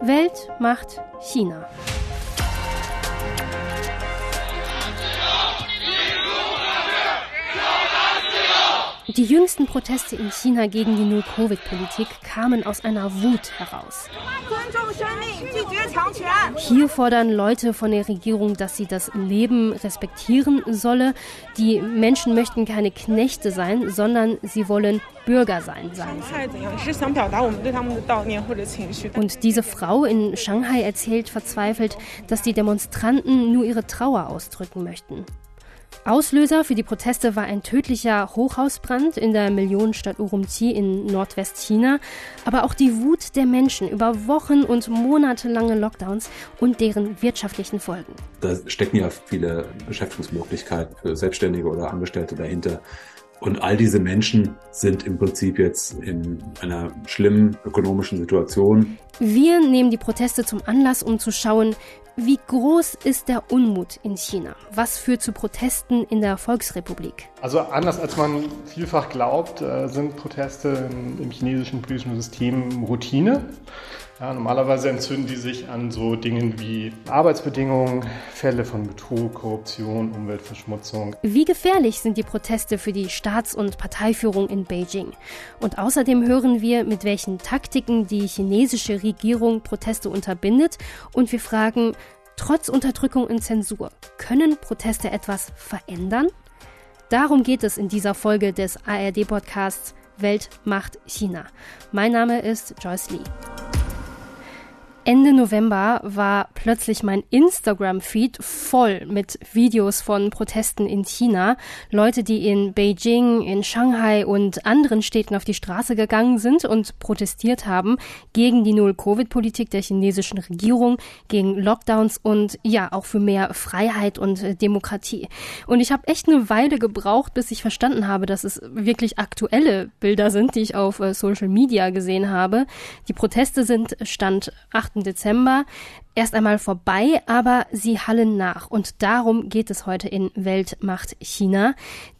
Welt macht China. Die jüngsten Proteste in China gegen die Null-Covid-Politik kamen aus einer Wut heraus. Hier fordern Leute von der Regierung, dass sie das Leben respektieren solle. Die Menschen möchten keine Knechte sein, sondern sie wollen Bürger sein, sagen. Und diese Frau in Shanghai erzählt verzweifelt, dass die Demonstranten nur ihre Trauer ausdrücken möchten. Auslöser für die Proteste war ein tödlicher Hochhausbrand in der Millionenstadt Urumqi in Nordwestchina, aber auch die Wut der Menschen über Wochen und monatelange Lockdowns und deren wirtschaftlichen Folgen. Da stecken ja viele Beschäftigungsmöglichkeiten für Selbstständige oder Angestellte dahinter. Und all diese Menschen sind im Prinzip jetzt in einer schlimmen ökonomischen Situation. Wir nehmen die Proteste zum Anlass, um zu schauen, wie groß ist der Unmut in China? Was führt zu Protesten in der Volksrepublik? Also anders als man vielfach glaubt, äh, sind Proteste im chinesischen politischen System Routine. Ja, normalerweise entzünden die sich an so Dingen wie Arbeitsbedingungen, Fälle von Betrug, Korruption, Umweltverschmutzung. Wie gefährlich sind die Proteste für die Staats- und Parteiführung in Beijing? Und außerdem hören wir, mit welchen Taktiken die chinesische Regierung Proteste unterbindet. Und wir fragen, trotz Unterdrückung und Zensur, können Proteste etwas verändern? Darum geht es in dieser Folge des ARD-Podcasts Welt macht China. Mein Name ist Joyce Lee. Ende November war plötzlich mein Instagram-Feed voll mit Videos von Protesten in China. Leute, die in Beijing, in Shanghai und anderen Städten auf die Straße gegangen sind und protestiert haben gegen die Null-Covid-Politik der chinesischen Regierung, gegen Lockdowns und ja, auch für mehr Freiheit und äh, Demokratie. Und ich habe echt eine Weile gebraucht, bis ich verstanden habe, dass es wirklich aktuelle Bilder sind, die ich auf äh, Social Media gesehen habe. Die Proteste sind Stand 8 Dezember erst einmal vorbei, aber sie hallen nach. Und darum geht es heute in Weltmacht China.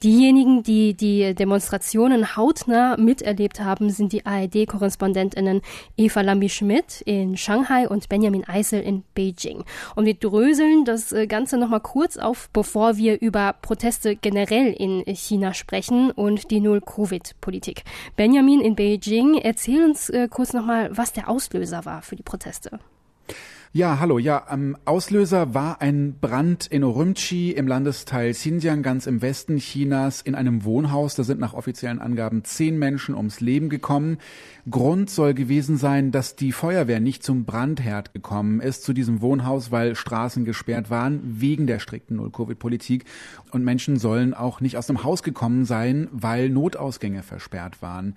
Diejenigen, die die Demonstrationen hautnah miterlebt haben, sind die ARD-Korrespondentinnen Eva Lambi-Schmidt in Shanghai und Benjamin Eisel in Beijing. Und wir dröseln das äh, Ganze nochmal kurz auf, bevor wir über Proteste generell in China sprechen und die Null-Covid-Politik. Benjamin in Beijing, erzähl uns äh, kurz nochmal, was der Auslöser war für die Proteste. Ja, hallo. Ja, ähm, Auslöser war ein Brand in Urumqi im Landesteil Xinjiang, ganz im Westen Chinas, in einem Wohnhaus. Da sind nach offiziellen Angaben zehn Menschen ums Leben gekommen. Grund soll gewesen sein, dass die Feuerwehr nicht zum Brandherd gekommen ist, zu diesem Wohnhaus, weil Straßen gesperrt waren, wegen der strikten Null-Covid-Politik. Und Menschen sollen auch nicht aus dem Haus gekommen sein, weil Notausgänge versperrt waren.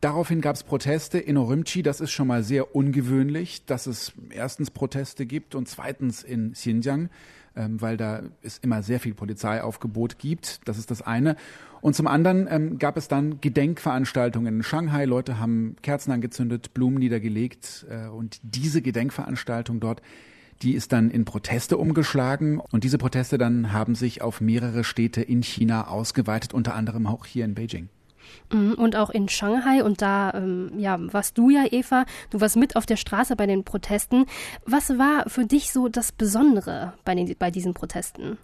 Daraufhin gab es Proteste in Urumqi. Das ist schon mal sehr ungewöhnlich, dass es erstens Proteste gibt und zweitens in Xinjiang, ähm, weil da es immer sehr viel Polizeiaufgebot gibt. Das ist das eine. Und zum anderen ähm, gab es dann Gedenkveranstaltungen in Shanghai. Leute haben Kerzen angezündet, Blumen niedergelegt äh, und diese Gedenkveranstaltung dort die ist dann in Proteste umgeschlagen und diese Proteste dann haben sich auf mehrere Städte in China ausgeweitet, unter anderem auch hier in Beijing. Mhm, und auch in Shanghai. Und da ähm, ja, warst du ja, Eva. Du warst mit auf der Straße bei den Protesten. Was war für dich so das Besondere bei, den, bei diesen Protesten?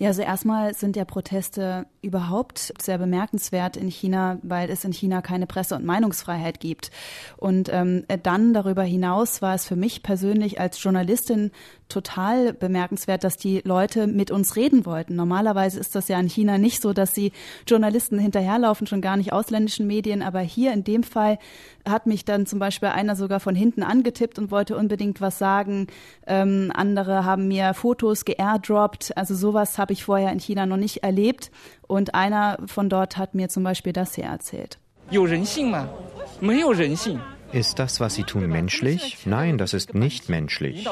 Ja, also erstmal sind ja Proteste überhaupt sehr bemerkenswert in China, weil es in China keine Presse- und Meinungsfreiheit gibt. Und ähm, dann darüber hinaus war es für mich persönlich als Journalistin total bemerkenswert, dass die Leute mit uns reden wollten. Normalerweise ist das ja in China nicht so, dass sie Journalisten hinterherlaufen, schon gar nicht ausländischen Medien. Aber hier in dem Fall hat mich dann zum Beispiel einer sogar von hinten angetippt und wollte unbedingt was sagen. Ähm, andere haben mir Fotos geairdroppt. Also sowas habe habe ich vorher in China noch nicht erlebt. Und einer von dort hat mir zum Beispiel das hier erzählt. Ist das, was sie tun, menschlich? Nein, das ist nicht menschlich.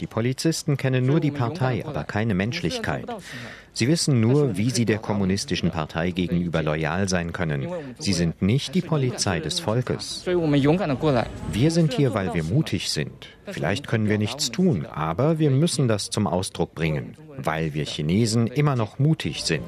Die Polizisten kennen nur die Partei, aber keine Menschlichkeit. Sie wissen nur, wie sie der kommunistischen Partei gegenüber loyal sein können. Sie sind nicht die Polizei des Volkes. Wir sind hier, weil wir mutig sind. Vielleicht können wir nichts tun, aber wir müssen das zum Ausdruck bringen, weil wir Chinesen immer noch mutig sind.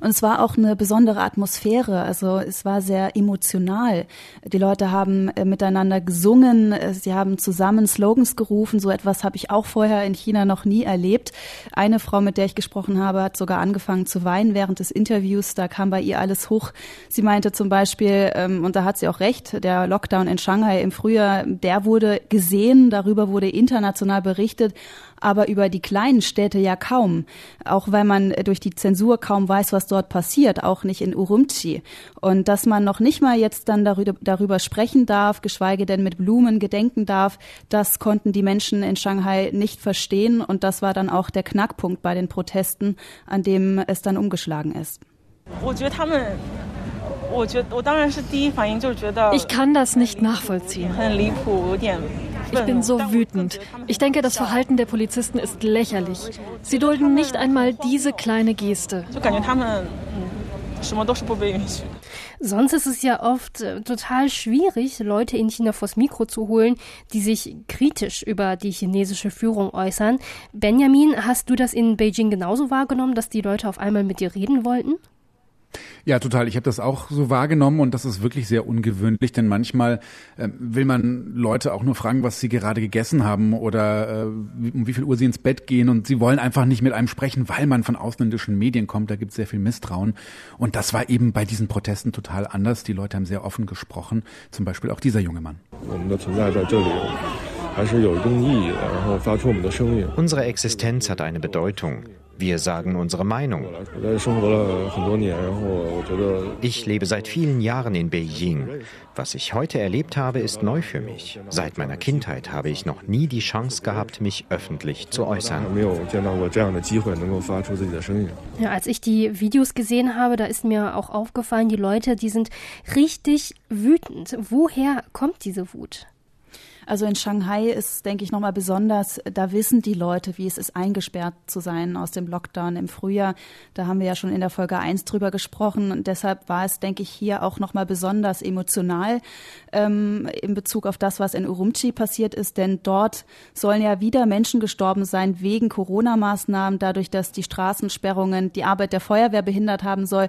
Und es war auch eine besondere Atmosphäre. Also es war sehr emotional. Die Leute haben äh, miteinander gesungen, äh, sie haben zusammen Slogans gerufen. So etwas habe ich auch vorher in China noch nie erlebt. Eine Frau, mit der ich gesprochen habe, hat sogar angefangen zu weinen während des Interviews. Da kam bei ihr alles hoch. Sie meinte zum Beispiel, ähm, und da hat sie auch recht, der Lockdown in Shanghai im Frühjahr, der wurde gesehen, darüber wurde international berichtet aber über die kleinen Städte ja kaum. Auch weil man durch die Zensur kaum weiß, was dort passiert, auch nicht in Urumqi. Und dass man noch nicht mal jetzt dann darüber, darüber sprechen darf, geschweige denn mit Blumen gedenken darf, das konnten die Menschen in Shanghai nicht verstehen. Und das war dann auch der Knackpunkt bei den Protesten, an dem es dann umgeschlagen ist. Ich kann das nicht nachvollziehen. Ich bin so wütend. Ich denke, das Verhalten der Polizisten ist lächerlich. Sie dulden nicht einmal diese kleine Geste. Sonst ist es ja oft äh, total schwierig, Leute in China vors Mikro zu holen, die sich kritisch über die chinesische Führung äußern. Benjamin, hast du das in Beijing genauso wahrgenommen, dass die Leute auf einmal mit dir reden wollten? Ja, total. Ich habe das auch so wahrgenommen und das ist wirklich sehr ungewöhnlich, denn manchmal äh, will man Leute auch nur fragen, was sie gerade gegessen haben oder äh, um wie viel Uhr sie ins Bett gehen und sie wollen einfach nicht mit einem sprechen, weil man von ausländischen Medien kommt. Da gibt es sehr viel Misstrauen und das war eben bei diesen Protesten total anders. Die Leute haben sehr offen gesprochen, zum Beispiel auch dieser junge Mann. Unsere Existenz hat eine Bedeutung. Wir sagen unsere Meinung. Ich lebe seit vielen Jahren in Beijing. Was ich heute erlebt habe, ist neu für mich. Seit meiner Kindheit habe ich noch nie die Chance gehabt, mich öffentlich zu äußern. Ja, als ich die Videos gesehen habe, da ist mir auch aufgefallen, die Leute, die sind richtig wütend. Woher kommt diese Wut? Also in Shanghai ist, denke ich, nochmal besonders, da wissen die Leute, wie es ist, eingesperrt zu sein aus dem Lockdown im Frühjahr. Da haben wir ja schon in der Folge 1 drüber gesprochen. Und deshalb war es, denke ich, hier auch nochmal besonders emotional ähm, in Bezug auf das, was in Urumqi passiert ist. Denn dort sollen ja wieder Menschen gestorben sein wegen Corona-Maßnahmen, dadurch, dass die Straßensperrungen die Arbeit der Feuerwehr behindert haben soll.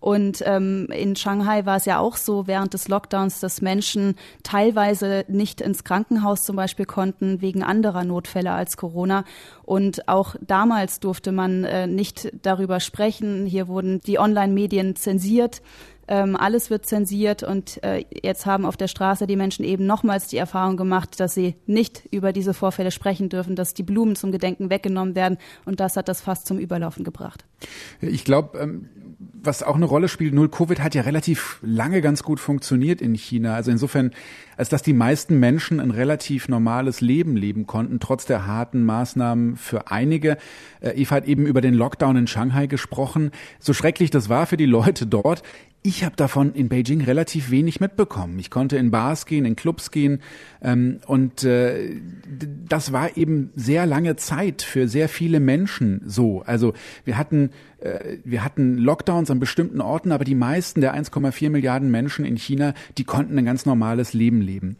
Und ähm, in Shanghai war es ja auch so während des Lockdowns, dass Menschen teilweise nicht ins Krankenhaus zum Beispiel konnten wegen anderer Notfälle als Corona. Und auch damals durfte man äh, nicht darüber sprechen. Hier wurden die Online-Medien zensiert. Ähm, alles wird zensiert und äh, jetzt haben auf der Straße die Menschen eben nochmals die Erfahrung gemacht, dass sie nicht über diese Vorfälle sprechen dürfen, dass die Blumen zum Gedenken weggenommen werden und das hat das fast zum Überlaufen gebracht. Ich glaube, ähm, was auch eine Rolle spielt, Null Covid hat ja relativ lange ganz gut funktioniert in China. Also insofern, als dass die meisten Menschen ein relativ normales Leben leben konnten, trotz der harten Maßnahmen für einige. Äh, Eva hat eben über den Lockdown in Shanghai gesprochen. So schrecklich das war für die Leute dort. Ich habe davon in Beijing relativ wenig mitbekommen. Ich konnte in Bars gehen, in Clubs gehen ähm, und äh, das war eben sehr lange Zeit für sehr viele Menschen so. Also wir hatten äh, wir hatten Lockdowns an bestimmten Orten, aber die meisten der 1,4 Milliarden Menschen in China, die konnten ein ganz normales Leben leben.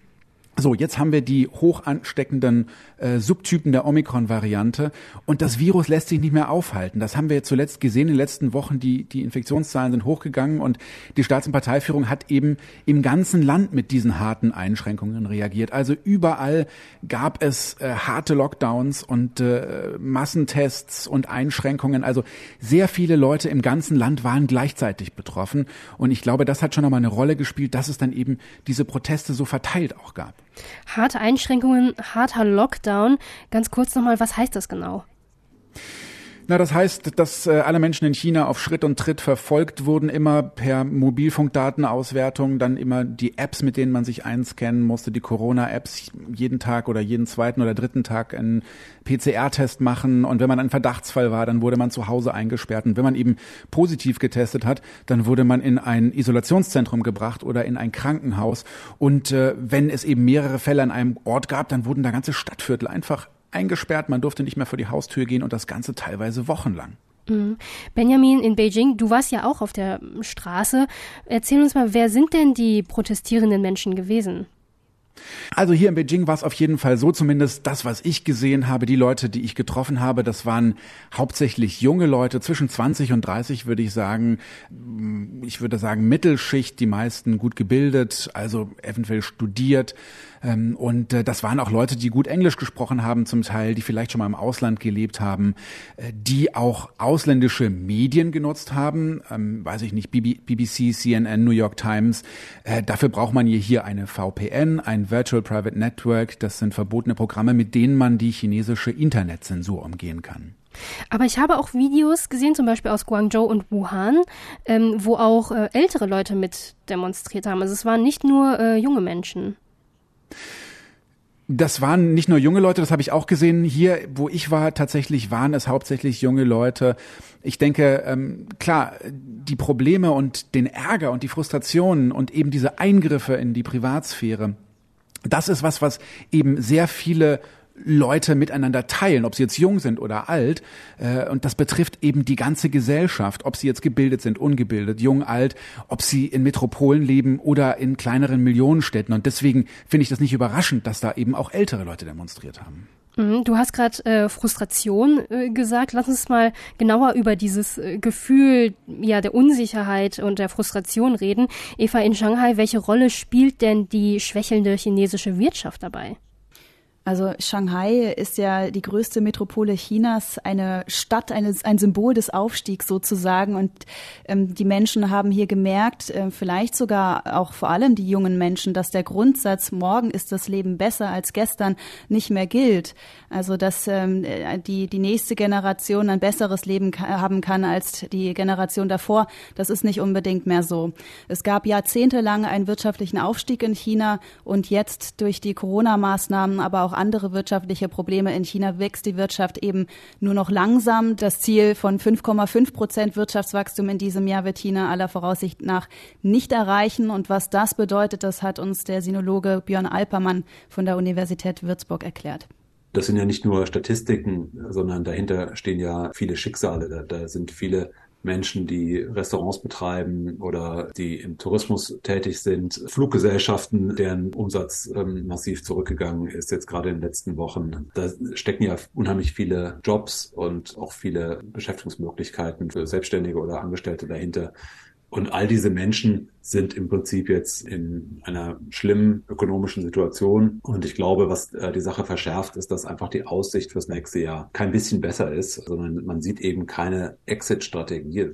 So, jetzt haben wir die hoch ansteckenden äh, Subtypen der Omikron-Variante und das Virus lässt sich nicht mehr aufhalten. Das haben wir zuletzt gesehen in den letzten Wochen. Die, die Infektionszahlen sind hochgegangen und die Staats- und Parteiführung hat eben im ganzen Land mit diesen harten Einschränkungen reagiert. Also überall gab es äh, harte Lockdowns und äh, Massentests und Einschränkungen. Also sehr viele Leute im ganzen Land waren gleichzeitig betroffen und ich glaube, das hat schon nochmal eine Rolle gespielt, dass es dann eben diese Proteste so verteilt auch gab. Harte Einschränkungen, harter Lockdown. Ganz kurz nochmal, was heißt das genau? Na, das heißt, dass äh, alle Menschen in China auf Schritt und Tritt verfolgt wurden, immer per Mobilfunkdatenauswertung, dann immer die Apps, mit denen man sich einscannen musste, die Corona-Apps jeden Tag oder jeden zweiten oder dritten Tag einen PCR-Test machen. Und wenn man ein Verdachtsfall war, dann wurde man zu Hause eingesperrt. Und wenn man eben positiv getestet hat, dann wurde man in ein Isolationszentrum gebracht oder in ein Krankenhaus. Und äh, wenn es eben mehrere Fälle an einem Ort gab, dann wurden da ganze Stadtviertel einfach eingesperrt, man durfte nicht mehr vor die Haustür gehen und das Ganze teilweise wochenlang. Mhm. Benjamin in Beijing, du warst ja auch auf der Straße. Erzähl uns mal, wer sind denn die protestierenden Menschen gewesen? Also hier in Beijing war es auf jeden Fall so, zumindest das, was ich gesehen habe, die Leute, die ich getroffen habe, das waren hauptsächlich junge Leute, zwischen 20 und 30 würde ich sagen. Ich würde sagen Mittelschicht, die meisten gut gebildet, also eventuell studiert. Ähm, und äh, das waren auch Leute, die gut Englisch gesprochen haben zum Teil, die vielleicht schon mal im Ausland gelebt haben, äh, die auch ausländische Medien genutzt haben, ähm, weiß ich nicht, BBC, CNN, New York Times. Äh, dafür braucht man hier eine VPN, ein Virtual Private Network. Das sind verbotene Programme, mit denen man die chinesische Internetzensur umgehen kann. Aber ich habe auch Videos gesehen, zum Beispiel aus Guangzhou und Wuhan, ähm, wo auch äh, ältere Leute mit demonstriert haben. Also es waren nicht nur äh, junge Menschen. Das waren nicht nur junge Leute, das habe ich auch gesehen. Hier, wo ich war, tatsächlich waren es hauptsächlich junge Leute. Ich denke, ähm, klar, die Probleme und den Ärger und die Frustrationen und eben diese Eingriffe in die Privatsphäre, das ist was, was eben sehr viele Leute miteinander teilen, ob sie jetzt jung sind oder alt. Äh, und das betrifft eben die ganze Gesellschaft, ob sie jetzt gebildet sind, ungebildet, jung, alt, ob sie in Metropolen leben oder in kleineren Millionenstädten. Und deswegen finde ich das nicht überraschend, dass da eben auch ältere Leute demonstriert haben. Mhm, du hast gerade äh, Frustration äh, gesagt. Lass uns mal genauer über dieses äh, Gefühl ja der Unsicherheit und der Frustration reden. Eva in Shanghai, welche Rolle spielt denn die schwächelnde chinesische Wirtschaft dabei? Also Shanghai ist ja die größte Metropole Chinas, eine Stadt, eine, ein Symbol des Aufstiegs sozusagen. Und ähm, die Menschen haben hier gemerkt, äh, vielleicht sogar auch vor allem die jungen Menschen, dass der Grundsatz, morgen ist das Leben besser als gestern, nicht mehr gilt. Also dass ähm, die, die nächste Generation ein besseres Leben haben kann als die Generation davor, das ist nicht unbedingt mehr so. Es gab jahrzehntelang einen wirtschaftlichen Aufstieg in China und jetzt durch die Corona-Maßnahmen, aber auch andere wirtschaftliche Probleme. In China wächst die Wirtschaft eben nur noch langsam. Das Ziel von 5,5 Prozent Wirtschaftswachstum in diesem Jahr wird China aller Voraussicht nach nicht erreichen. Und was das bedeutet, das hat uns der Sinologe Björn Alpermann von der Universität Würzburg erklärt. Das sind ja nicht nur Statistiken, sondern dahinter stehen ja viele Schicksale. Da, da sind viele Menschen, die Restaurants betreiben oder die im Tourismus tätig sind, Fluggesellschaften, deren Umsatz ähm, massiv zurückgegangen ist, jetzt gerade in den letzten Wochen. Da stecken ja unheimlich viele Jobs und auch viele Beschäftigungsmöglichkeiten für Selbstständige oder Angestellte dahinter. Und all diese Menschen sind im Prinzip jetzt in einer schlimmen ökonomischen Situation. Und ich glaube, was äh, die Sache verschärft, ist, dass einfach die Aussicht fürs nächste Jahr kein bisschen besser ist, sondern man sieht eben keine Exit-Strategie.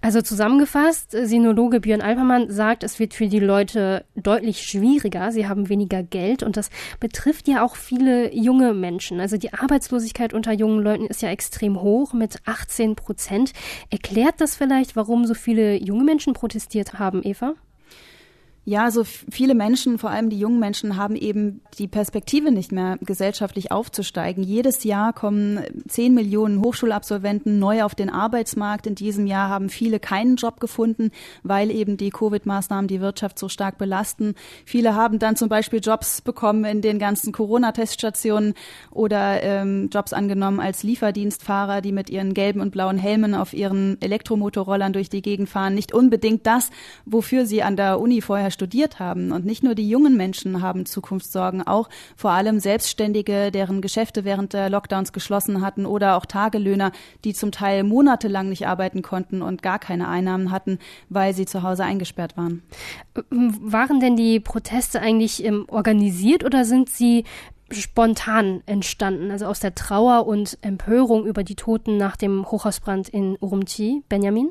Also zusammengefasst, Sinologe Björn Alpermann sagt, es wird für die Leute deutlich schwieriger. Sie haben weniger Geld und das betrifft ja auch viele junge Menschen. Also die Arbeitslosigkeit unter jungen Leuten ist ja extrem hoch mit 18 Prozent. Erklärt das vielleicht, warum so viele junge Menschen protestiert haben, Eva? Ja, so viele Menschen, vor allem die jungen Menschen, haben eben die Perspektive nicht mehr, gesellschaftlich aufzusteigen. Jedes Jahr kommen zehn Millionen Hochschulabsolventen neu auf den Arbeitsmarkt. In diesem Jahr haben viele keinen Job gefunden, weil eben die Covid-Maßnahmen die Wirtschaft so stark belasten. Viele haben dann zum Beispiel Jobs bekommen in den ganzen Corona-Teststationen oder ähm, Jobs angenommen als Lieferdienstfahrer, die mit ihren gelben und blauen Helmen auf ihren Elektromotorrollern durch die Gegend fahren. Nicht unbedingt das, wofür sie an der Uni vorher studiert haben. Und nicht nur die jungen Menschen haben Zukunftssorgen, auch vor allem Selbstständige, deren Geschäfte während der Lockdowns geschlossen hatten oder auch Tagelöhner, die zum Teil monatelang nicht arbeiten konnten und gar keine Einnahmen hatten, weil sie zu Hause eingesperrt waren. Waren denn die Proteste eigentlich ähm, organisiert oder sind sie spontan entstanden, also aus der Trauer und Empörung über die Toten nach dem Hochhausbrand in Urumqi, Benjamin?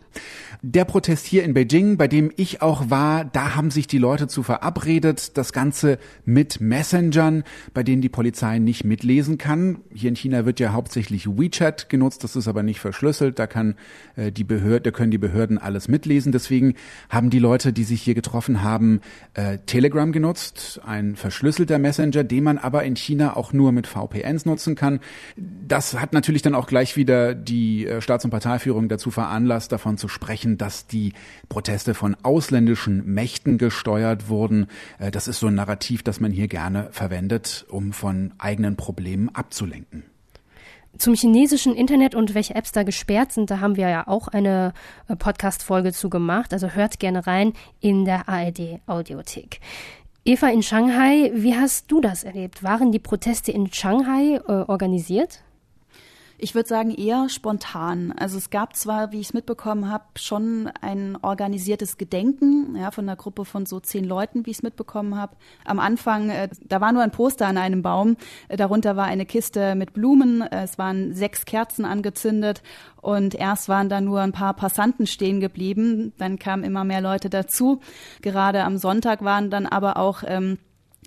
Der Protest hier in Beijing, bei dem ich auch war, da haben sich die Leute zu verabredet, das Ganze mit Messengern, bei denen die Polizei nicht mitlesen kann. Hier in China wird ja hauptsächlich WeChat genutzt, das ist aber nicht verschlüsselt, da kann äh, die Behörde, da können die Behörden alles mitlesen. Deswegen haben die Leute, die sich hier getroffen haben, äh, Telegram genutzt, ein verschlüsselter Messenger, den man aber in auch nur mit VPNs nutzen kann. Das hat natürlich dann auch gleich wieder die äh, Staats- und Parteiführung dazu veranlasst, davon zu sprechen, dass die Proteste von ausländischen Mächten gesteuert wurden. Äh, das ist so ein Narrativ, das man hier gerne verwendet, um von eigenen Problemen abzulenken. Zum chinesischen Internet und welche Apps da gesperrt sind, da haben wir ja auch eine äh, Podcast-Folge zu gemacht. Also hört gerne rein in der ARD Audiothek. Eva in Shanghai, wie hast du das erlebt? Waren die Proteste in Shanghai äh, organisiert? Ich würde sagen eher spontan. Also es gab zwar, wie ich es mitbekommen habe, schon ein organisiertes Gedenken ja, von einer Gruppe von so zehn Leuten, wie ich es mitbekommen habe. Am Anfang, äh, da war nur ein Poster an einem Baum. Äh, darunter war eine Kiste mit Blumen. Äh, es waren sechs Kerzen angezündet und erst waren da nur ein paar Passanten stehen geblieben. Dann kamen immer mehr Leute dazu. Gerade am Sonntag waren dann aber auch ähm,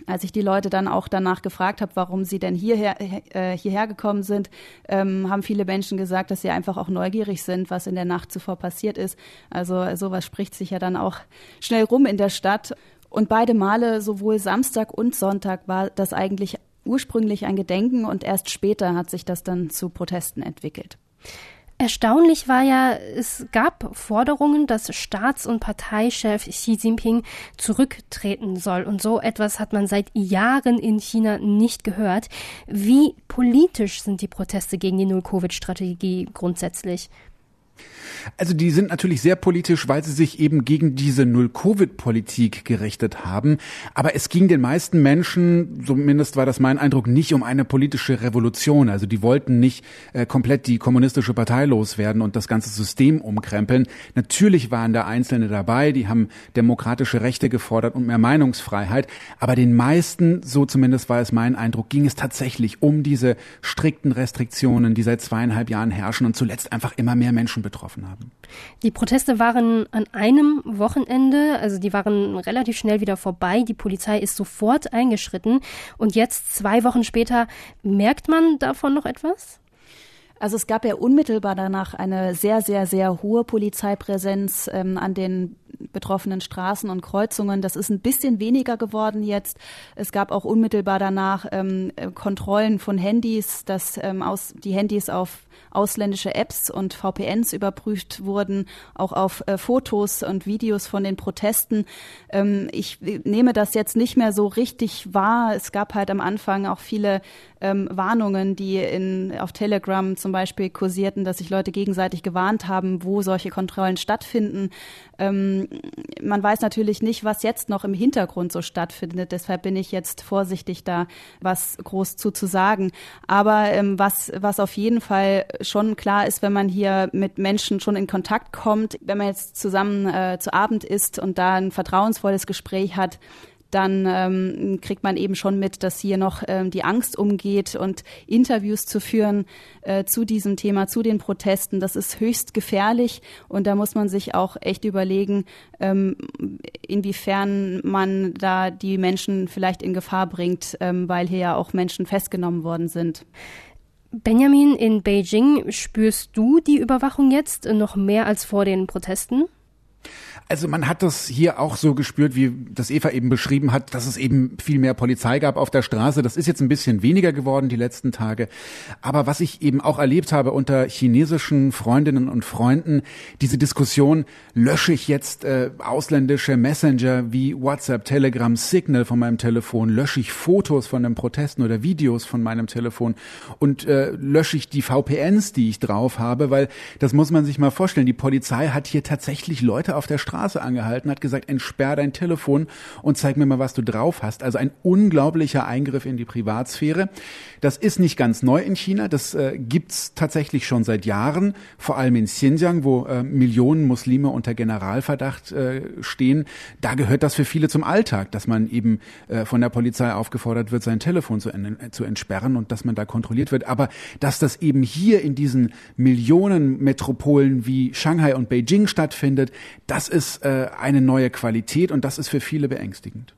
als ich die Leute dann auch danach gefragt habe, warum sie denn hierher, äh, hierher gekommen sind, ähm, haben viele Menschen gesagt, dass sie einfach auch neugierig sind, was in der Nacht zuvor passiert ist. Also sowas spricht sich ja dann auch schnell rum in der Stadt. Und beide Male, sowohl Samstag und Sonntag, war das eigentlich ursprünglich ein Gedenken und erst später hat sich das dann zu Protesten entwickelt. Erstaunlich war ja, es gab Forderungen, dass Staats- und Parteichef Xi Jinping zurücktreten soll. Und so etwas hat man seit Jahren in China nicht gehört. Wie politisch sind die Proteste gegen die Null-Covid-Strategie grundsätzlich? Also die sind natürlich sehr politisch, weil sie sich eben gegen diese Null-Covid-Politik gerichtet haben. Aber es ging den meisten Menschen, zumindest war das mein Eindruck, nicht um eine politische Revolution. Also die wollten nicht äh, komplett die kommunistische Partei loswerden und das ganze System umkrempeln. Natürlich waren da Einzelne dabei, die haben demokratische Rechte gefordert und mehr Meinungsfreiheit. Aber den meisten, so zumindest war es mein Eindruck, ging es tatsächlich um diese strikten Restriktionen, die seit zweieinhalb Jahren herrschen und zuletzt einfach immer mehr Menschen betroffen haben. Die Proteste waren an einem Wochenende, also die waren relativ schnell wieder vorbei. Die Polizei ist sofort eingeschritten. Und jetzt, zwei Wochen später, merkt man davon noch etwas? Also es gab ja unmittelbar danach eine sehr, sehr, sehr hohe Polizeipräsenz ähm, an den betroffenen Straßen und Kreuzungen. Das ist ein bisschen weniger geworden jetzt. Es gab auch unmittelbar danach ähm, Kontrollen von Handys, dass ähm, aus, die Handys auf ausländische Apps und VPNs überprüft wurden, auch auf äh, Fotos und Videos von den Protesten. Ähm, ich nehme das jetzt nicht mehr so richtig wahr. Es gab halt am Anfang auch viele ähm, Warnungen, die in, auf Telegram zum Beispiel kursierten, dass sich Leute gegenseitig gewarnt haben, wo solche Kontrollen stattfinden. Ähm, man weiß natürlich nicht, was jetzt noch im Hintergrund so stattfindet. Deshalb bin ich jetzt vorsichtig, da was groß zu, zu sagen. Aber ähm, was, was auf jeden Fall schon klar ist, wenn man hier mit Menschen schon in Kontakt kommt, wenn man jetzt zusammen äh, zu Abend isst und da ein vertrauensvolles Gespräch hat, dann ähm, kriegt man eben schon mit, dass hier noch ähm, die Angst umgeht und Interviews zu führen äh, zu diesem Thema, zu den Protesten, das ist höchst gefährlich und da muss man sich auch echt überlegen, ähm, inwiefern man da die Menschen vielleicht in Gefahr bringt, ähm, weil hier ja auch Menschen festgenommen worden sind. Benjamin, in Beijing spürst du die Überwachung jetzt noch mehr als vor den Protesten? Also man hat das hier auch so gespürt, wie das Eva eben beschrieben hat, dass es eben viel mehr Polizei gab auf der Straße. Das ist jetzt ein bisschen weniger geworden die letzten Tage. Aber was ich eben auch erlebt habe unter chinesischen Freundinnen und Freunden, diese Diskussion, lösche ich jetzt äh, ausländische Messenger wie WhatsApp, Telegram, Signal von meinem Telefon, lösche ich Fotos von den Protesten oder Videos von meinem Telefon und äh, lösche ich die VPNs, die ich drauf habe, weil das muss man sich mal vorstellen. Die Polizei hat hier tatsächlich Leute auf der Straße angehalten, hat gesagt, entsperr dein Telefon und zeig mir mal, was du drauf hast. Also ein unglaublicher Eingriff in die Privatsphäre. Das ist nicht ganz neu in China, das äh, gibt's tatsächlich schon seit Jahren, vor allem in Xinjiang, wo äh, Millionen Muslime unter Generalverdacht äh, stehen. Da gehört das für viele zum Alltag, dass man eben äh, von der Polizei aufgefordert wird, sein Telefon zu, zu entsperren und dass man da kontrolliert wird. Aber dass das eben hier in diesen Millionenmetropolen wie Shanghai und Beijing stattfindet, das ist äh, eine neue Qualität und das ist für viele beängstigend.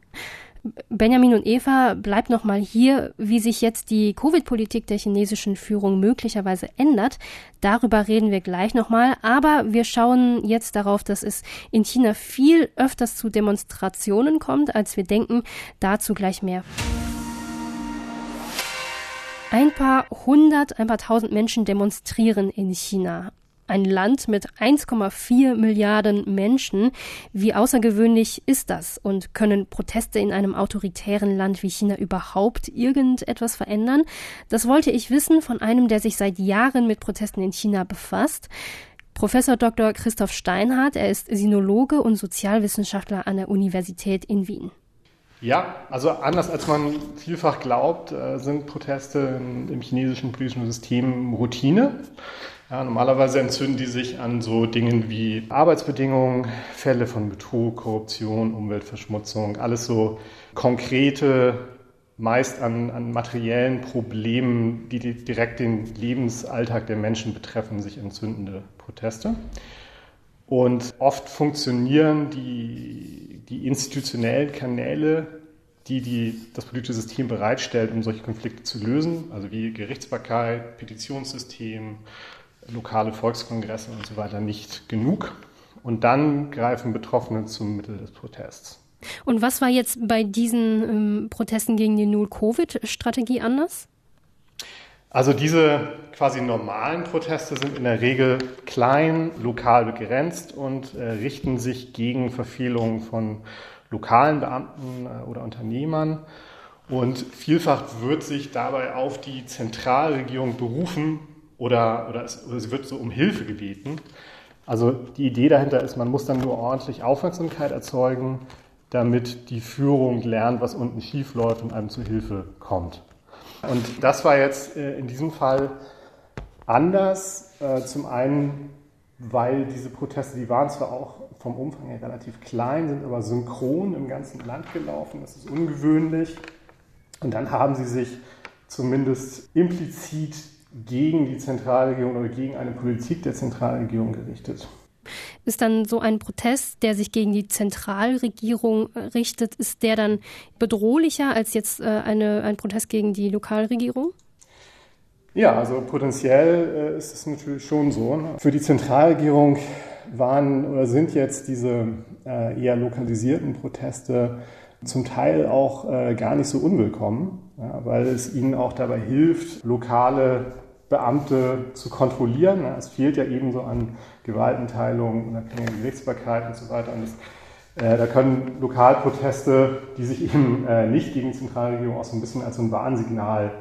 Benjamin und Eva, bleibt noch mal hier, wie sich jetzt die Covid-Politik der chinesischen Führung möglicherweise ändert. Darüber reden wir gleich noch mal, aber wir schauen jetzt darauf, dass es in China viel öfters zu Demonstrationen kommt, als wir denken. Dazu gleich mehr. Ein paar hundert, ein paar tausend Menschen demonstrieren in China ein Land mit 1,4 Milliarden Menschen. Wie außergewöhnlich ist das? Und können Proteste in einem autoritären Land wie China überhaupt irgendetwas verändern? Das wollte ich wissen von einem, der sich seit Jahren mit Protesten in China befasst. Professor Dr. Christoph Steinhardt, er ist Sinologe und Sozialwissenschaftler an der Universität in Wien. Ja, also anders als man vielfach glaubt, äh, sind Proteste im chinesischen politischen System Routine. Ja, normalerweise entzünden die sich an so Dingen wie Arbeitsbedingungen, Fälle von Betrug, Korruption, Umweltverschmutzung, alles so konkrete, meist an, an materiellen Problemen, die direkt den Lebensalltag der Menschen betreffen, sich entzündende Proteste. Und oft funktionieren die, die institutionellen Kanäle, die, die das politische System bereitstellt, um solche Konflikte zu lösen, also wie Gerichtsbarkeit, Petitionssystem, lokale Volkskongresse und so weiter, nicht genug. Und dann greifen Betroffene zum Mittel des Protests. Und was war jetzt bei diesen ähm, Protesten gegen die Null-Covid-Strategie anders? Also diese quasi normalen Proteste sind in der Regel klein, lokal begrenzt und äh, richten sich gegen Verfehlungen von lokalen Beamten äh, oder Unternehmern. Und vielfach wird sich dabei auf die Zentralregierung berufen oder, oder, es, oder sie wird so um Hilfe gebeten. Also die Idee dahinter ist, man muss dann nur ordentlich Aufmerksamkeit erzeugen, damit die Führung lernt, was unten schief läuft und einem zu Hilfe kommt. Und das war jetzt äh, in diesem Fall anders. Äh, zum einen, weil diese Proteste, die waren zwar auch vom Umfang her relativ klein, sind aber synchron im ganzen Land gelaufen. Das ist ungewöhnlich. Und dann haben sie sich zumindest implizit gegen die Zentralregierung oder gegen eine Politik der Zentralregierung gerichtet. Ist dann so ein Protest, der sich gegen die Zentralregierung äh, richtet, ist der dann bedrohlicher als jetzt äh, eine, ein Protest gegen die Lokalregierung? Ja, also potenziell äh, ist es natürlich schon so. Ne? Für die Zentralregierung waren oder sind jetzt diese eher lokalisierten Proteste zum Teil auch gar nicht so unwillkommen, weil es ihnen auch dabei hilft, lokale Beamte zu kontrollieren. Es fehlt ja eben so an Gewaltenteilung, unabhängige Gerichtsbarkeit und so weiter. Und das, äh, da können Lokalproteste, die sich eben äh, nicht gegen die Zentralregierung auch so ein bisschen als so ein Warnsignal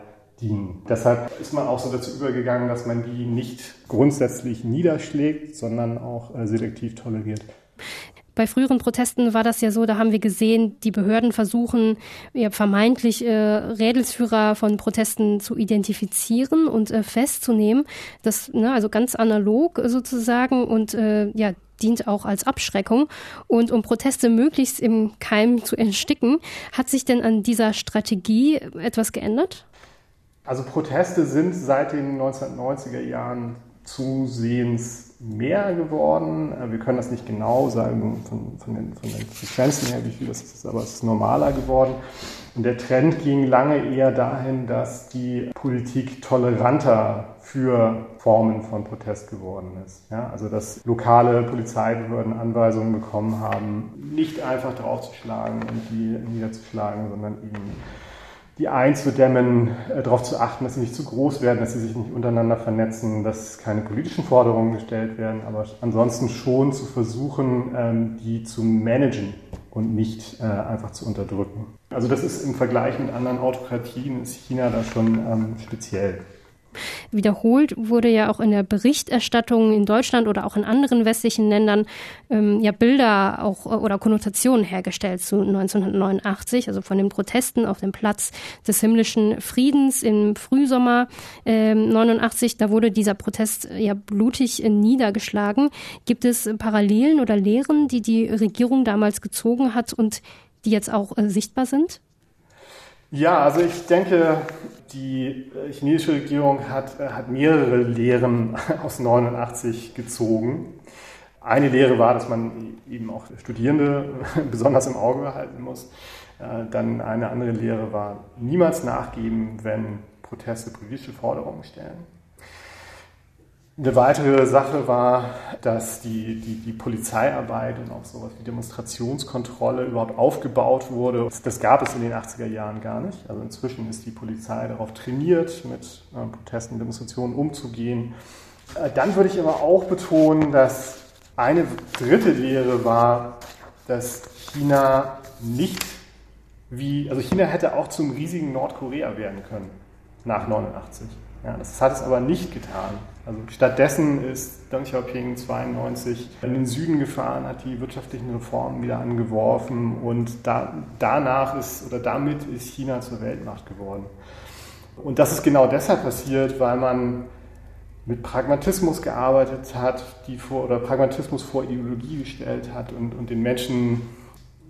dienen. Deshalb ist man auch so dazu übergegangen, dass man die nicht grundsätzlich niederschlägt, sondern auch äh, selektiv toleriert. Bei früheren Protesten war das ja so, da haben wir gesehen, die Behörden versuchen ja, vermeintlich äh, Rädelsführer von Protesten zu identifizieren und äh, festzunehmen. Das, ne, also ganz analog sozusagen und äh, ja, dient auch als Abschreckung. Und um Proteste möglichst im Keim zu ersticken, hat sich denn an dieser Strategie etwas geändert? Also Proteste sind seit den 1990er Jahren zusehends mehr geworden. Äh, wir können das nicht genau sagen von, von, den, von den Frequenzen her, wie viel das ist, aber es ist normaler geworden. Und der Trend ging lange eher dahin, dass die Politik toleranter für Formen von Protest geworden ist. Ja, also dass lokale Polizeibehörden Anweisungen bekommen haben, nicht einfach draufzuschlagen und die niederzuschlagen, sondern eben die einzudämmen, äh, darauf zu achten, dass sie nicht zu groß werden, dass sie sich nicht untereinander vernetzen, dass keine politischen Forderungen gestellt werden, aber ansonsten schon zu versuchen, ähm, die zu managen und nicht äh, einfach zu unterdrücken. Also das ist im Vergleich mit anderen Autokratien ist China da schon ähm, speziell. Wiederholt wurde ja auch in der Berichterstattung in Deutschland oder auch in anderen westlichen Ländern ähm, ja Bilder auch oder Konnotationen hergestellt zu 1989, also von den Protesten auf dem Platz des himmlischen Friedens im Frühsommer ähm, 89. Da wurde dieser Protest ja blutig niedergeschlagen. Gibt es Parallelen oder Lehren, die die Regierung damals gezogen hat und die jetzt auch äh, sichtbar sind? Ja, also ich denke, die äh, chinesische Regierung hat, äh, hat mehrere Lehren aus 89 gezogen. Eine Lehre war, dass man eben auch Studierende besonders im Auge behalten muss. Äh, dann eine andere Lehre war, niemals nachgeben, wenn Proteste politische Forderungen stellen. Eine weitere Sache war, dass die, die, die Polizeiarbeit und auch sowas wie Demonstrationskontrolle überhaupt aufgebaut wurde. Das gab es in den 80er Jahren gar nicht. Also inzwischen ist die Polizei darauf trainiert, mit äh, Protesten, Demonstrationen umzugehen. Äh, dann würde ich aber auch betonen, dass eine dritte Lehre war, dass China nicht wie, also China hätte auch zum riesigen Nordkorea werden können nach 89. Ja, das hat es aber nicht getan. Also stattdessen ist Deng Xiaoping 92 in den Süden gefahren, hat die wirtschaftlichen Reformen wieder angeworfen und da, danach ist oder damit ist China zur Weltmacht geworden. Und das ist genau deshalb passiert, weil man mit Pragmatismus gearbeitet hat, die vor oder Pragmatismus vor Ideologie gestellt hat und, und den Menschen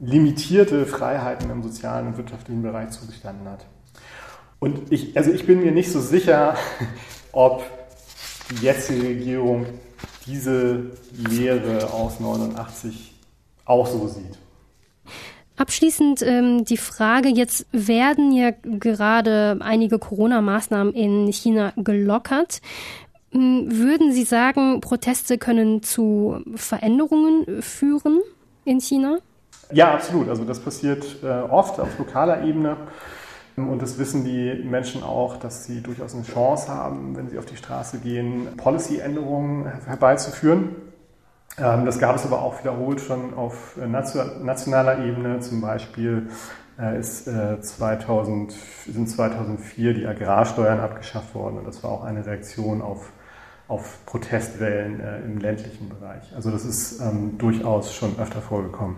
limitierte Freiheiten im sozialen und wirtschaftlichen Bereich zugestanden hat. Und ich, also ich bin mir nicht so sicher, ob die jetzige Regierung diese Lehre aus 89 auch so sieht. Abschließend ähm, die Frage, jetzt werden ja gerade einige Corona-Maßnahmen in China gelockert. Hm, würden Sie sagen, Proteste können zu Veränderungen führen in China? Ja, absolut. Also das passiert äh, oft auf lokaler Ebene. Und das wissen die Menschen auch, dass sie durchaus eine Chance haben, wenn sie auf die Straße gehen, Policy-Änderungen herbeizuführen. Ähm, das gab es aber auch wiederholt schon auf äh, nationaler Ebene. Zum Beispiel äh, ist 2000, sind 2004 die Agrarsteuern abgeschafft worden. Und das war auch eine Reaktion auf, auf Protestwellen im ländlichen Bereich. Also das ist ähm, durchaus schon öfter vorgekommen.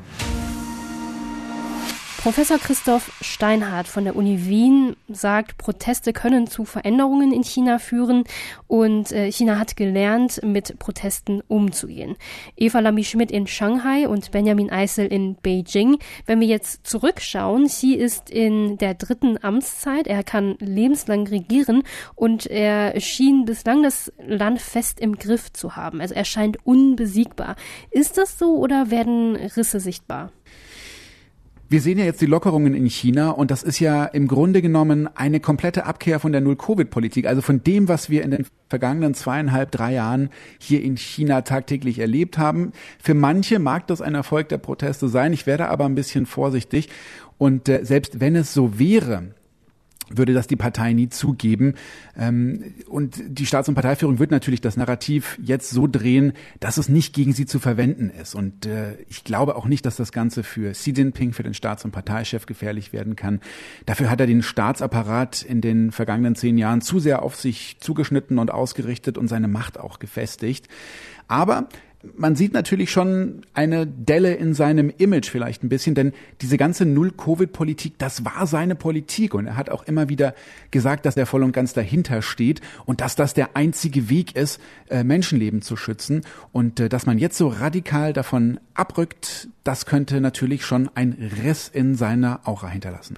Professor Christoph Steinhardt von der Uni Wien sagt, Proteste können zu Veränderungen in China führen und äh, China hat gelernt, mit Protesten umzugehen. Eva Lamy-Schmidt in Shanghai und Benjamin Eisel in Beijing. Wenn wir jetzt zurückschauen, sie ist in der dritten Amtszeit, er kann lebenslang regieren und er schien bislang das Land fest im Griff zu haben. Also er scheint unbesiegbar. Ist das so oder werden Risse sichtbar? Wir sehen ja jetzt die Lockerungen in China und das ist ja im Grunde genommen eine komplette Abkehr von der Null-Covid-Politik, also von dem, was wir in den vergangenen zweieinhalb, drei Jahren hier in China tagtäglich erlebt haben. Für manche mag das ein Erfolg der Proteste sein, ich werde aber ein bisschen vorsichtig und äh, selbst wenn es so wäre, würde das die Partei nie zugeben. Ähm, und die Staats- und Parteiführung wird natürlich das Narrativ jetzt so drehen, dass es nicht gegen sie zu verwenden ist. Und äh, ich glaube auch nicht, dass das Ganze für Xi Jinping, für den Staats- und Parteichef gefährlich werden kann. Dafür hat er den Staatsapparat in den vergangenen zehn Jahren zu sehr auf sich zugeschnitten und ausgerichtet und seine Macht auch gefestigt. Aber man sieht natürlich schon eine Delle in seinem Image vielleicht ein bisschen, denn diese ganze Null-Covid-Politik, das war seine Politik und er hat auch immer wieder gesagt, dass er voll und ganz dahinter steht und dass das der einzige Weg ist, äh, Menschenleben zu schützen und äh, dass man jetzt so radikal davon abrückt, das könnte natürlich schon ein Riss in seiner Aura hinterlassen.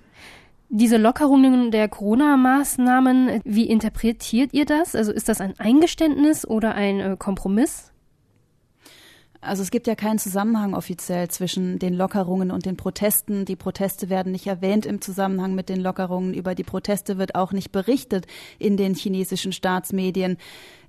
Diese Lockerungen der Corona-Maßnahmen, wie interpretiert ihr das? Also ist das ein Eingeständnis oder ein äh, Kompromiss? Also es gibt ja keinen Zusammenhang offiziell zwischen den Lockerungen und den Protesten. Die Proteste werden nicht erwähnt im Zusammenhang mit den Lockerungen. Über die Proteste wird auch nicht berichtet in den chinesischen Staatsmedien.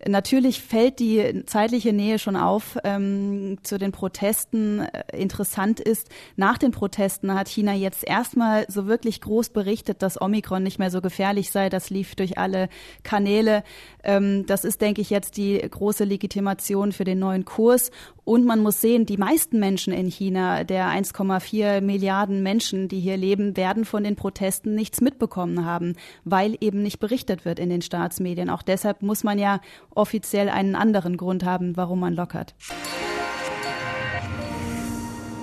Natürlich fällt die zeitliche Nähe schon auf ähm, zu den Protesten. Äh, interessant ist, nach den Protesten hat China jetzt erstmal so wirklich groß berichtet, dass Omikron nicht mehr so gefährlich sei. Das lief durch alle Kanäle. Ähm, das ist, denke ich, jetzt die große Legitimation für den neuen Kurs. Und man muss sehen, die meisten Menschen in China, der 1,4 Milliarden Menschen, die hier leben, werden von den Protesten nichts mitbekommen haben, weil eben nicht berichtet wird in den Staatsmedien. Auch deshalb muss man ja offiziell einen anderen Grund haben, warum man lockert.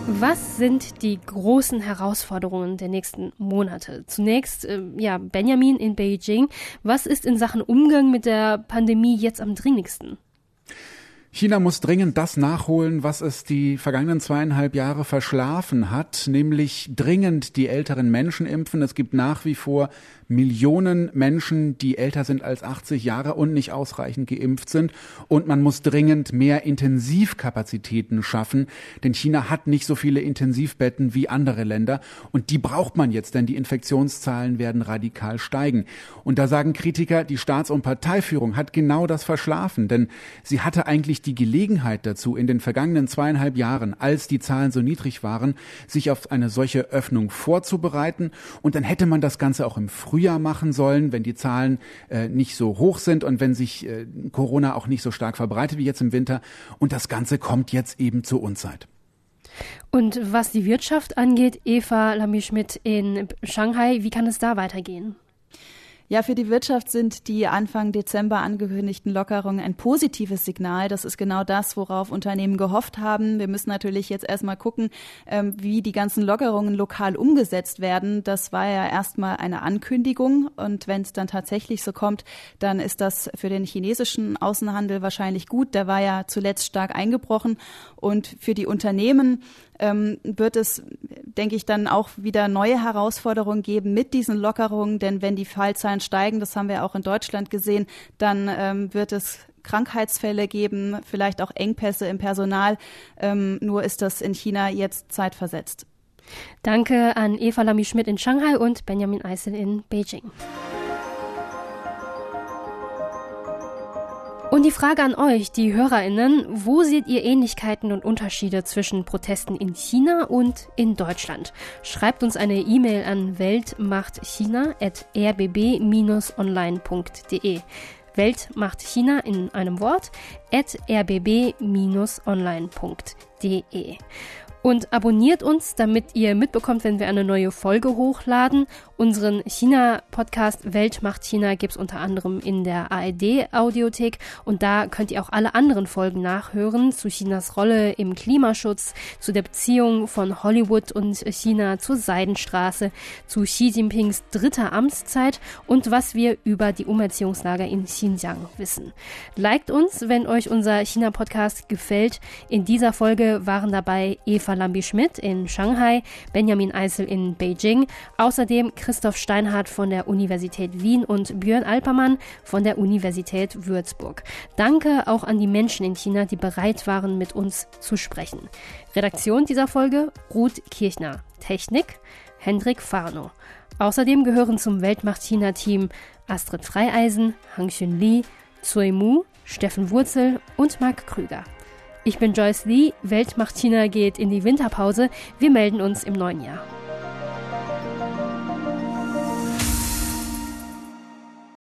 Was sind die großen Herausforderungen der nächsten Monate? Zunächst, äh, ja, Benjamin in Beijing. Was ist in Sachen Umgang mit der Pandemie jetzt am dringlichsten? China muss dringend das nachholen, was es die vergangenen zweieinhalb Jahre verschlafen hat, nämlich dringend die älteren Menschen impfen. Es gibt nach wie vor Millionen Menschen, die älter sind als 80 Jahre und nicht ausreichend geimpft sind. Und man muss dringend mehr Intensivkapazitäten schaffen, denn China hat nicht so viele Intensivbetten wie andere Länder. Und die braucht man jetzt, denn die Infektionszahlen werden radikal steigen. Und da sagen Kritiker, die Staats- und Parteiführung hat genau das verschlafen, denn sie hatte eigentlich die Gelegenheit dazu, in den vergangenen zweieinhalb Jahren, als die Zahlen so niedrig waren, sich auf eine solche Öffnung vorzubereiten. Und dann hätte man das Ganze auch im Frühjahr machen sollen, wenn die Zahlen äh, nicht so hoch sind und wenn sich äh, Corona auch nicht so stark verbreitet wie jetzt im Winter. Und das Ganze kommt jetzt eben zur Unzeit. Und was die Wirtschaft angeht, Eva Lamy-Schmidt in Shanghai, wie kann es da weitergehen? Ja, für die Wirtschaft sind die Anfang Dezember angekündigten Lockerungen ein positives Signal. Das ist genau das, worauf Unternehmen gehofft haben. Wir müssen natürlich jetzt erstmal gucken, ähm, wie die ganzen Lockerungen lokal umgesetzt werden. Das war ja erstmal eine Ankündigung. Und wenn es dann tatsächlich so kommt, dann ist das für den chinesischen Außenhandel wahrscheinlich gut. Der war ja zuletzt stark eingebrochen. Und für die Unternehmen ähm, wird es, denke ich, dann auch wieder neue Herausforderungen geben mit diesen Lockerungen. Denn wenn die Fallzahlen steigen, das haben wir auch in Deutschland gesehen, dann ähm, wird es Krankheitsfälle geben, vielleicht auch Engpässe im Personal. Ähm, nur ist das in China jetzt zeitversetzt. Danke an Eva Lamy-Schmidt in Shanghai und Benjamin Eisel in Beijing. Und die Frage an euch, die HörerInnen, wo seht ihr Ähnlichkeiten und Unterschiede zwischen Protesten in China und in Deutschland? Schreibt uns eine E-Mail an weltmachtchina.rbb-online.de. Welt macht China in einem Wort at rbb-online.de und abonniert uns, damit ihr mitbekommt, wenn wir eine neue Folge hochladen. Unseren China-Podcast Welt macht China gibt's unter anderem in der ARD-Audiothek und da könnt ihr auch alle anderen Folgen nachhören zu Chinas Rolle im Klimaschutz, zu der Beziehung von Hollywood und China zur Seidenstraße, zu Xi Jinpings dritter Amtszeit und was wir über die Umerziehungslager in Xinjiang wissen. Liked uns, wenn euch unser China-Podcast gefällt. In dieser Folge waren dabei Eva Lambi-Schmidt in Shanghai, Benjamin Eisel in Beijing, außerdem Christoph Steinhardt von der Universität Wien und Björn Alpermann von der Universität Würzburg. Danke auch an die Menschen in China, die bereit waren, mit uns zu sprechen. Redaktion dieser Folge Ruth Kirchner. Technik Hendrik Farno. Außerdem gehören zum Weltmacht-China-Team Astrid Freieisen, Hang Xun Li, Zui Mu, Steffen Wurzel und Marc Krüger. Ich bin Joyce Lee, Weltmacht China geht in die Winterpause. Wir melden uns im neuen Jahr.